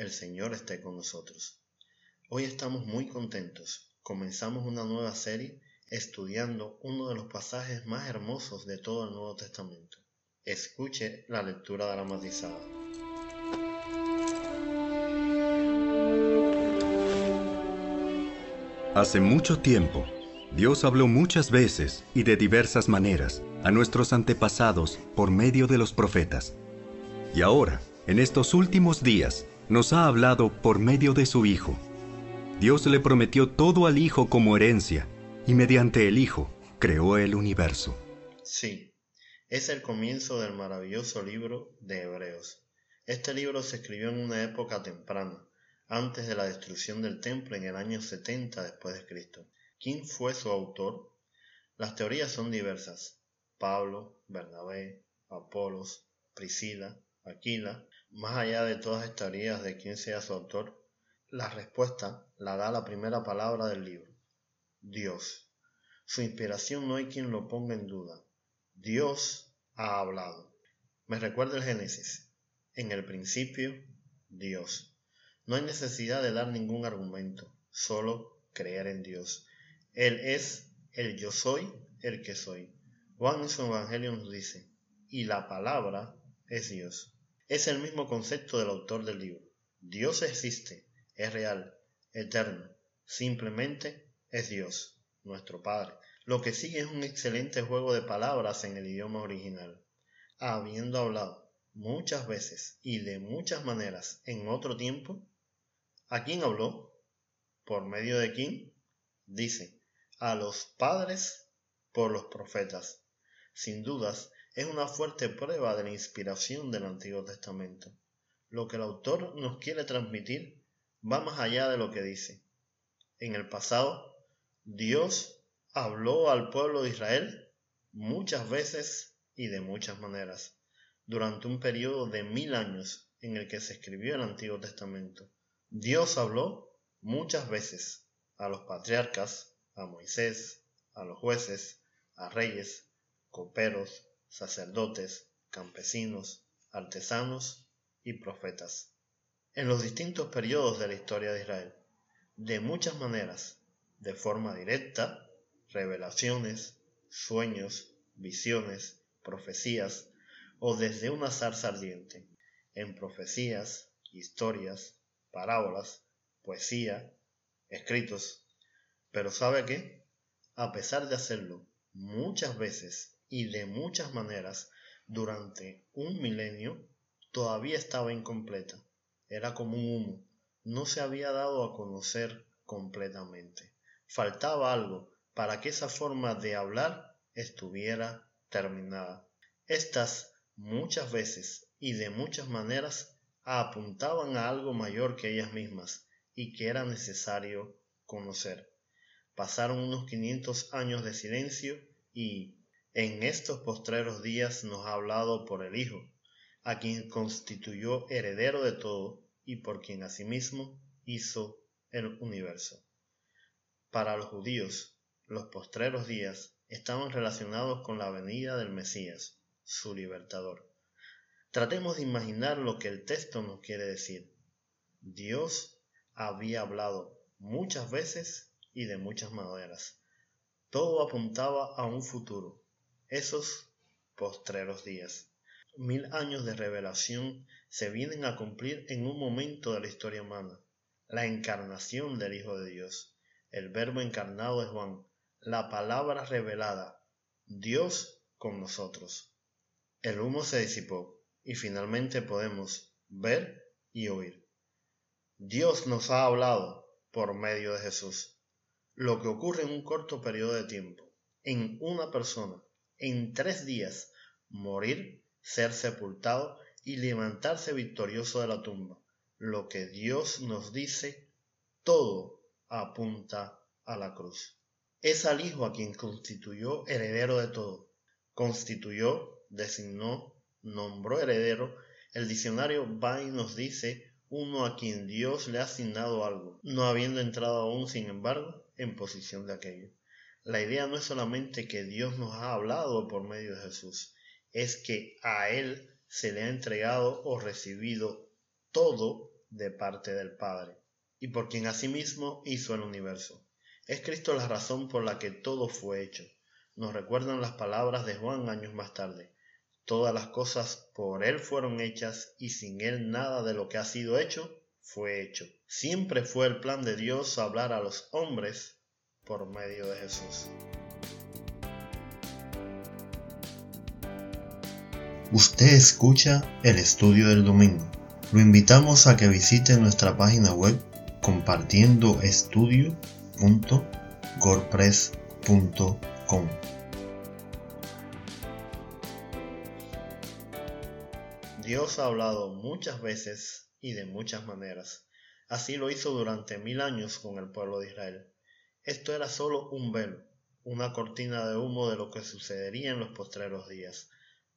el Señor esté con nosotros. Hoy estamos muy contentos. Comenzamos una nueva serie estudiando uno de los pasajes más hermosos de todo el Nuevo Testamento. Escuche la lectura dramatizada. Hace mucho tiempo, Dios habló muchas veces y de diversas maneras a nuestros antepasados por medio de los profetas. Y ahora, en estos últimos días, nos ha hablado por medio de su Hijo. Dios le prometió todo al Hijo como herencia, y mediante el Hijo creó el universo. Sí, es el comienzo del maravilloso libro de Hebreos. Este libro se escribió en una época temprana, antes de la destrucción del templo en el año 70 después de Cristo. ¿Quién fue su autor? Las teorías son diversas. Pablo, Bernabé, Apolos, Priscila, Aquila. Más allá de todas estas teorías de quién sea su autor, la respuesta la da la primera palabra del libro. Dios. Su inspiración no hay quien lo ponga en duda. Dios ha hablado. Me recuerda el Génesis. En el principio, Dios. No hay necesidad de dar ningún argumento, solo creer en Dios. Él es el yo soy, el que soy. Juan en su Evangelio nos dice, y la palabra es Dios. Es el mismo concepto del autor del libro. Dios existe, es real, eterno, simplemente es Dios, nuestro Padre. Lo que sigue es un excelente juego de palabras en el idioma original. Habiendo hablado muchas veces y de muchas maneras en otro tiempo, ¿A quién habló? ¿Por medio de quién? Dice, a los padres por los profetas. Sin dudas, es una fuerte prueba de la inspiración del Antiguo Testamento. Lo que el autor nos quiere transmitir va más allá de lo que dice. En el pasado, Dios habló al pueblo de Israel muchas veces y de muchas maneras, durante un periodo de mil años en el que se escribió el Antiguo Testamento. Dios habló muchas veces a los patriarcas, a Moisés, a los jueces, a reyes, coperos, sacerdotes, campesinos, artesanos y profetas. En los distintos periodos de la historia de Israel, de muchas maneras, de forma directa, revelaciones, sueños, visiones, profecías, o desde una zarza ardiente, en profecías, historias, parábolas, poesía, escritos. Pero ¿sabe qué? A pesar de hacerlo muchas veces y de muchas maneras durante un milenio, todavía estaba incompleta. Era como un humo. No se había dado a conocer completamente. Faltaba algo para que esa forma de hablar estuviera terminada. Estas muchas veces y de muchas maneras apuntaban a algo mayor que ellas mismas y que era necesario conocer. Pasaron unos 500 años de silencio y en estos postreros días nos ha hablado por el Hijo, a quien constituyó heredero de todo y por quien asimismo hizo el universo. Para los judíos, los postreros días estaban relacionados con la venida del Mesías, su libertador. Tratemos de imaginar lo que el texto nos quiere decir. Dios había hablado muchas veces y de muchas maneras. Todo apuntaba a un futuro, esos postreros días. Mil años de revelación se vienen a cumplir en un momento de la historia humana. La encarnación del Hijo de Dios, el Verbo encarnado de Juan, la palabra revelada, Dios con nosotros. El humo se disipó y finalmente podemos ver y oír. Dios nos ha hablado por medio de Jesús. Lo que ocurre en un corto periodo de tiempo, en una persona, en tres días, morir, ser sepultado y levantarse victorioso de la tumba. lo que Dios nos dice, todo apunta a la cruz. Es al Hijo a quien constituyó heredero de todo. Constituyó, designó, nombró heredero. El diccionario va y nos dice uno a quien Dios le ha asignado algo, no habiendo entrado aún, sin embargo, en posición de aquello. La idea no es solamente que Dios nos ha hablado por medio de Jesús, es que a Él se le ha entregado o recibido todo de parte del Padre, y por quien asimismo hizo el universo. Es Cristo la razón por la que todo fue hecho. Nos recuerdan las palabras de Juan años más tarde. Todas las cosas por Él fueron hechas y sin Él nada de lo que ha sido hecho fue hecho. Siempre fue el plan de Dios hablar a los hombres por medio de Jesús. Usted escucha el estudio del domingo. Lo invitamos a que visite nuestra página web compartiendoestudio.gorpress.com. Dios ha hablado muchas veces y de muchas maneras. Así lo hizo durante mil años con el pueblo de Israel. Esto era solo un velo, una cortina de humo de lo que sucedería en los postreros días.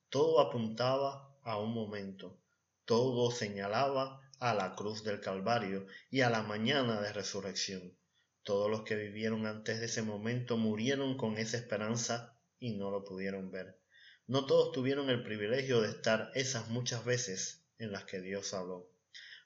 Todo apuntaba a un momento, todo señalaba a la cruz del Calvario y a la mañana de resurrección. Todos los que vivieron antes de ese momento murieron con esa esperanza y no lo pudieron ver. No todos tuvieron el privilegio de estar esas muchas veces en las que Dios habló.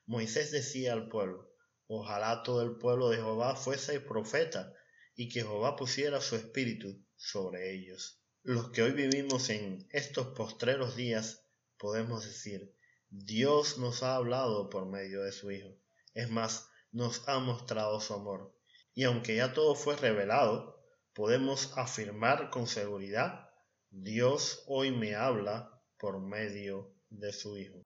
Moisés decía al pueblo, ojalá todo el pueblo de Jehová fuese profeta y que Jehová pusiera su espíritu sobre ellos. Los que hoy vivimos en estos postreros días podemos decir, Dios nos ha hablado por medio de su Hijo. Es más, nos ha mostrado su amor. Y aunque ya todo fue revelado, podemos afirmar con seguridad, Dios hoy me habla por medio de su Hijo.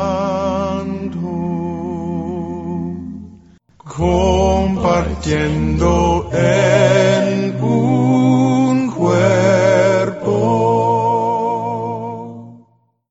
Compartiendo en